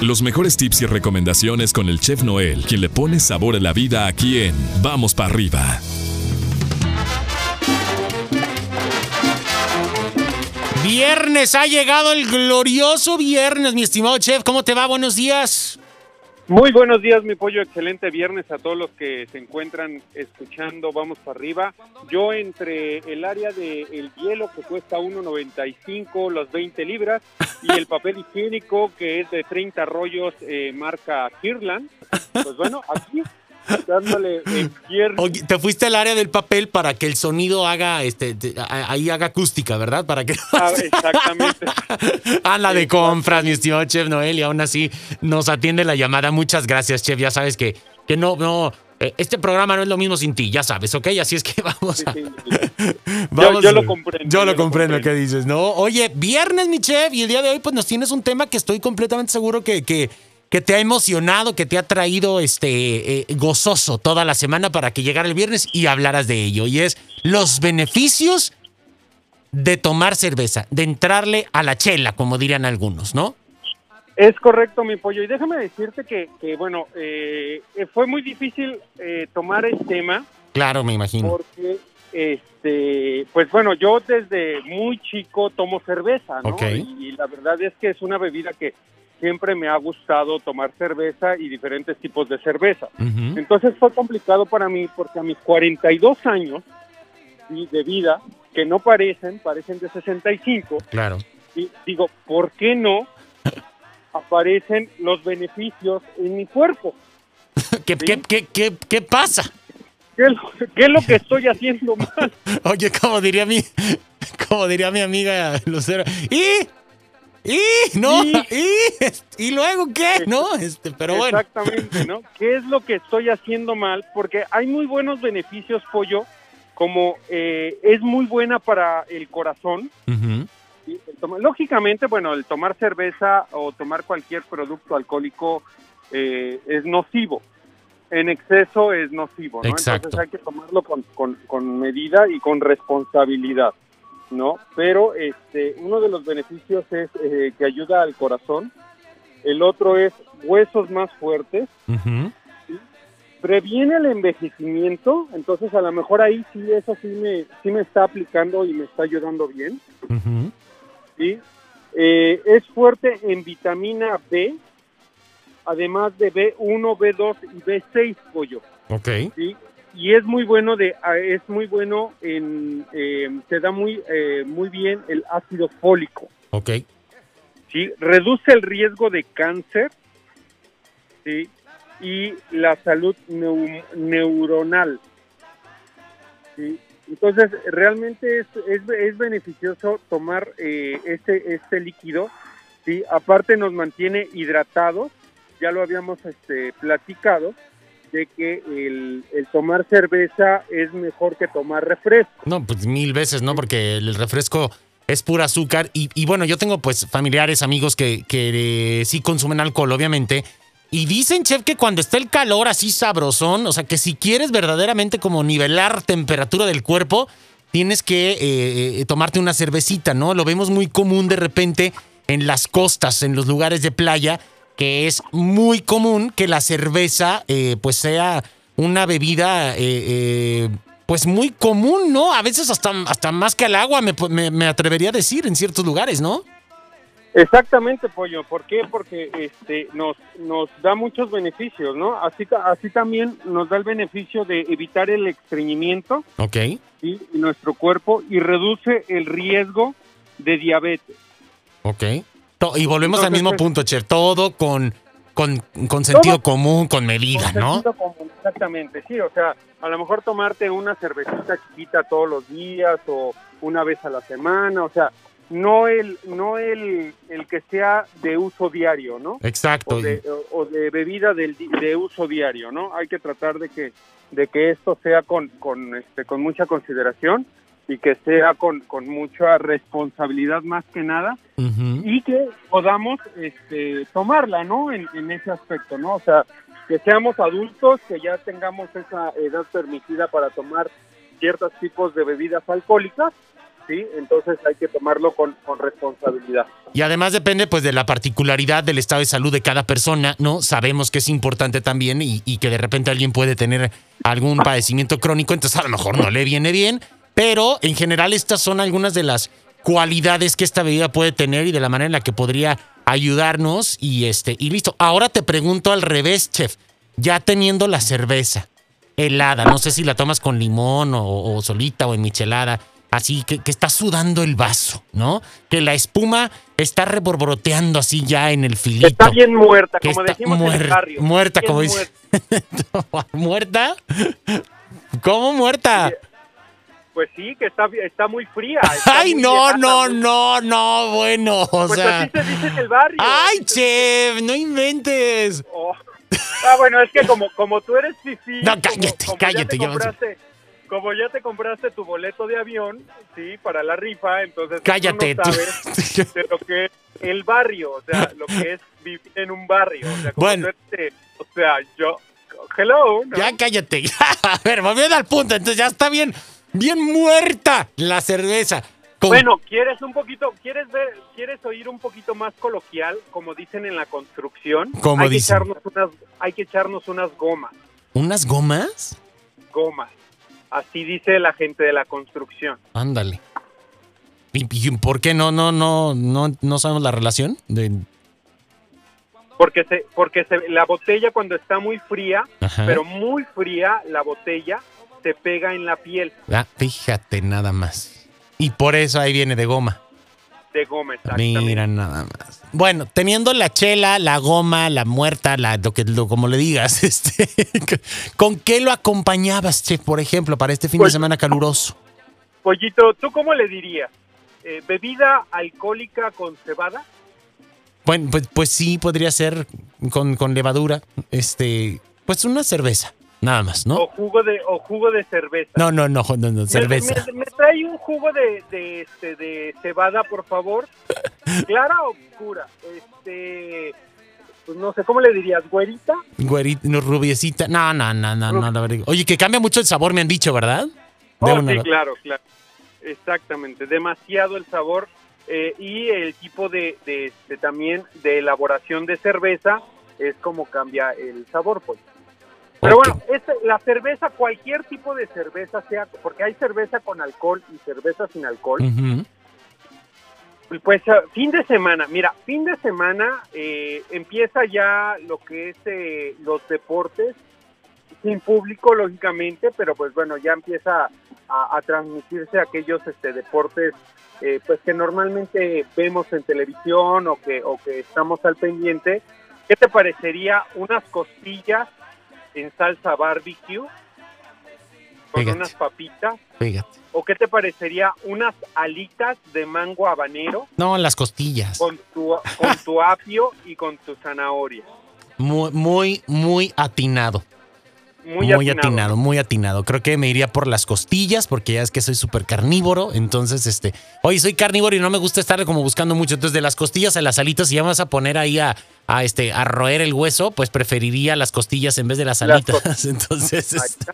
Los mejores tips y recomendaciones con el chef Noel, quien le pone sabor a la vida aquí en Vamos para arriba. Viernes, ha llegado el glorioso viernes, mi estimado chef. ¿Cómo te va? Buenos días. Muy buenos días, mi pollo. Excelente viernes a todos los que se encuentran escuchando. Vamos para arriba. Yo entre el área del hielo que cuesta 1.95, las 20 libras, y el papel higiénico que es de 30 rollos, eh, marca Kirland. Pues bueno, aquí dándole Oye, te fuiste al área del papel para que el sonido haga, este, ahí haga acústica, ¿verdad? Para que. Ah, exactamente. Anda de compras, mi estimado Chef Noel, y aún así nos atiende la llamada. Muchas gracias, Chef. Ya sabes que, que no, no. Eh, este programa no es lo mismo sin ti, ya sabes, ¿ok? Así es que vamos a... vamos yo, lo comprendo. Yo, lo comprendo, ¿qué dices? No, oye, viernes, mi chef, y el día de hoy pues nos tienes un tema que estoy completamente seguro que, que, que te ha emocionado, que te ha traído este eh, gozoso toda la semana para que llegara el viernes y hablaras de ello. Y es los beneficios de tomar cerveza, de entrarle a la chela, como dirían algunos, ¿no? Es correcto, mi pollo. Y déjame decirte que, bueno, eh, fue muy difícil eh, tomar el tema. Claro, me imagino. Porque, este, pues bueno, yo desde muy chico tomo cerveza, ¿no? y la verdad es que es una bebida que siempre me ha gustado tomar cerveza y diferentes tipos de cerveza. Entonces fue complicado para mí porque a mis 42 años de vida, que no parecen, parecen de 65, claro. y digo, ¿por qué no aparecen los beneficios en mi cuerpo? ¿Qué, qué, qué, pasa? ¿Qué es, lo, que estoy haciendo mal? Oye, como diría mi, como diría mi amiga Lucero, ¿y ¿Y? ¿No? ¿Y? luego qué? ¿No? Este, pero bueno. Exactamente, ¿no? ¿Qué es lo que estoy haciendo mal? Porque hay muy buenos beneficios, pollo, como eh, es muy buena para el corazón. Lógicamente, bueno, el tomar cerveza o tomar cualquier producto alcohólico eh, es nocivo. En exceso es nocivo, ¿no? Entonces hay que tomarlo con, con medida y con responsabilidad. ¿No? Pero este, uno de los beneficios es eh, que ayuda al corazón, el otro es huesos más fuertes, previene el envejecimiento, entonces a lo mejor ahí sí, eso sí me, sí me está aplicando y me está ayudando bien. Eh, es fuerte en vitamina B, además de B1, B2 y B6, pollo. Ok. ¿sí? Y es muy bueno de ah, es muy bueno en eh, te da muy eh, muy bien el ácido fólico. Ok. Sí reduce el riesgo de cáncer sí y la salud neuronal. Sí entonces realmente es, es, beneficioso tomar eh, este este líquido. Sí aparte nos mantiene hidratados ya lo habíamos este platicado de que el, tomar cerveza es mejor que tomar refresco. No, pues mil veces, ¿no? Porque el refresco es pura azúcar. Y, bueno, yo tengo pues familiares, amigos que, que sí consumen alcohol, obviamente. Y dicen, chef, que cuando está el calor así sabrosón, o sea, que si quieres verdaderamente como nivelar temperatura del cuerpo, tienes que eh, eh, tomarte una cervecita, ¿no? Lo vemos muy común de repente en las costas, en los lugares de playa, que es muy común que la cerveza eh, pues sea una bebida eh, eh, pues muy común, ¿no? A veces hasta, hasta más que el agua me, me, atrevería a decir en ciertos lugares, ¿no? Exactamente, Pollo. ¿Por qué? Porque este, nos, nos da muchos beneficios, ¿no? Así, así también nos da el beneficio de evitar el estreñimiento Ok. en nuestro cuerpo y reduce el riesgo de diabetes. Ok. Y volvemos al mismo punto, Cher, todo con, con, sentido común, con medida, ¿no? exactamente, sí, o sea, a lo mejor tomarte una cervecita chiquita todos los días o una vez a la semana, o sea, no el no el, el que sea de uso diario, ¿no? Exacto. O de, bebida de, de uso diario, ¿no? Hay que tratar de que de que esto sea con con este con mucha consideración y que sea con, con mucha responsabilidad más que nada y que podamos este, tomarla, ¿no? En, ese aspecto, ¿no? O sea, que seamos adultos, que ya tengamos esa edad permitida para tomar ciertos tipos de bebidas alcohólicas ¿sí? Entonces hay que tomarlo con, con responsabilidad. Y además depende pues de la particularidad del estado de salud de cada persona, ¿no? Sabemos que es importante también y, y que de repente alguien puede tener algún padecimiento crónico, entonces a lo mejor no le viene bien, pero en general estas son algunas de las cualidades que esta bebida puede tener y de la manera en la que podría ayudarnos y este y listo. Ahora te pregunto al revés, chef, ya teniendo la cerveza helada, no sé si la tomas con limón o, o solita o en michelada, así que, que está sudando el vaso, ¿no? Que la espuma está reborboteando así ya en el filito. Está bien muerta, que como está decimos en el barrio. Muerta, como dice. ¿Muerta? ¿Cómo muerta? Pues sí, que está, está muy fría. está Ay, muy no, no, muy- no, no, bueno, o Pues sea. así se dice en el barrio. ¡Ay, chef! ¡No inventes! Oh. Ah, bueno, es que como, como tú eres fifí, No, como- cállate, como cállate, Ya te como ya te compraste tu boleto de avión, sí, para la rifa, entonces Cállate, tú tú. no sabes de lo que es el barrio, o sea, lo que es vivir en un barrio. O sea, como Bueno. eh, o sea, yo, hello, ¿no? Ya cállate. A ver, volviendo al punto, entonces ya está bien, bien muerta la cerveza. Con- Bueno, ¿quieres un poquito, quieres ver, quieres oír un poquito más coloquial, como dicen en la construcción? ¿Cómo hay dicen? Que echarnos unas, hay que echarnos unas gomas, ¿Unas gomas? gomas. Así dice la gente de la construcción. Ándale. ¿Y, y por qué no, no, no, no, no sabemos la relación? De... Porque se, porque se, la botella cuando está muy fría, Ajá. pero muy fría, la botella se pega en la piel Ah, fíjate nada más. Y por eso ahí viene de goma. de goma, exactamente. Mira nada más. Bueno, teniendo la chela, la goma, la muerta, la, lo que, lo, como le digas, este, ¿con qué lo acompañabas, chef, por ejemplo, para este fin de Pues- semana caluroso? Pollito, ¿tú cómo le dirías? Eh, ¿Bebida alcohólica con cebada? Bueno, pues, pues sí, podría ser con, con levadura, este, pues una cerveza, nada más, ¿no? ¿O jugo de, o jugo de cerveza? No, no, no, no, no, Me- cerveza. Me, me trae un jugo de, de, este, de cebada, por favor. ¿Clara o oscura? Este, pues no sé, ¿cómo le dirías? ¿Güerita? Güerita, no, rubiecita. No, no, no, no, no, la verdad. Oye, que cambia mucho el sabor, me han dicho, ¿verdad? De Oh, una- sí, claro, claro. Exactamente, demasiado el sabor eh, y el tipo de, de- de también de elaboración de cerveza es como cambia el sabor, pues. Pero bueno, este, la cerveza, cualquier tipo de cerveza, sea porque hay cerveza con alcohol y cerveza sin alcohol. Pues eh, fin de semana, mira, fin de semana eh, empieza ya lo que es eh, los deportes, sin público lógicamente, pero pues bueno, ya empieza a, a transmitirse aquellos este, deportes eh, pues que normalmente vemos en televisión o que, o que estamos al pendiente. ¿Qué te parecería unas costillas en salsa barbecue con Fíjate. unas papitas? Fíjate. ¿O qué te parecería unas alitas de mango habanero No, las costillas. con tu, con tu apio y con tu zanahoria? Muy, muy, muy atinado. Muy, Muy, atinado. atinado, muy atinado. Creo que me iría por las costillas, porque ya es que soy súper carnívoro. Entonces, este, oye, soy carnívoro y no me gusta estar como buscando mucho. Entonces, de las costillas a las alitas, si ya me vas a poner ahí a, a, este, a roer el hueso, pues preferiría las costillas en vez de las Las alitas. Entonces, este.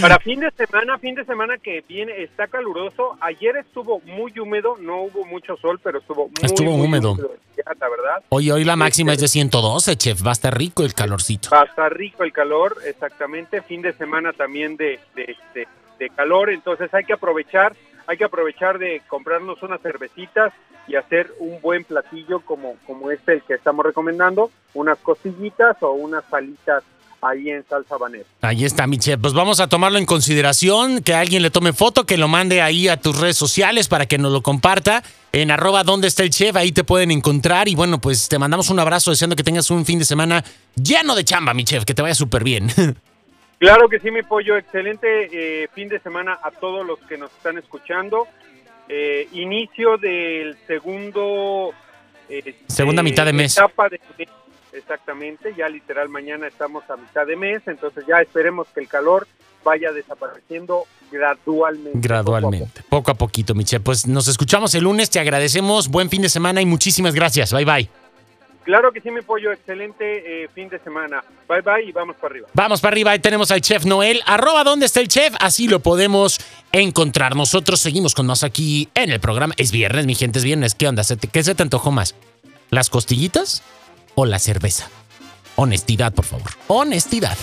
Para fin de semana, fin de semana que viene, está caluroso. Ayer estuvo muy húmedo, no hubo mucho sol, pero estuvo muy, Estuvo muy húmedo. Ya, la verdad. oye, hoy la máxima es de 112, chef. Va a estar rico el calorcito. Va a estar rico el calor, exactamente. Fin de semana también de, de, de- de calor, entonces hay que aprovechar, hay que aprovechar de comprarnos unas cervecitas y hacer un buen platillo como, como este el que estamos recomendando, unas costillitas o unas palitas ahí en salsa habanera. Ahí está, mi chef. Pues vamos a tomarlo en consideración, que alguien le tome foto, que lo mande ahí a tus redes sociales para que nos lo comparta. En arroba donde está el chef, ahí te pueden encontrar. Y bueno, pues te mandamos un abrazo deseando que tengas un fin de semana lleno de chamba, mi chef, que te vaya súper bien. Claro que sí, mi pollo, excelente eh, fin de semana a todos los que nos están escuchando. Eh, inicio del segundo... eh, Segunda mitad de mes. Etapa de exactamente, ya literal mañana estamos a mitad de mes, entonces ya esperemos que el calor vaya desapareciendo gradualmente. Gradualmente, poco a poquito, mi chef. Pues nos escuchamos el lunes, te agradecemos, buen fin de semana y muchísimas gracias. Bye bye. Claro que sí, mi pollo, excelente eh, fin de semana. Bye bye y vamos para arriba. Vamos para arriba, ahí tenemos al chef Noel. Arroba dónde está el chef, así lo podemos encontrar. Nosotros seguimos con más aquí en el programa. Es viernes, mi gente, es viernes. ¿Qué onda? ¿Qué se te antojó más? ¿Las costillitas o la cerveza? Honestidad, por favor. Honestidad.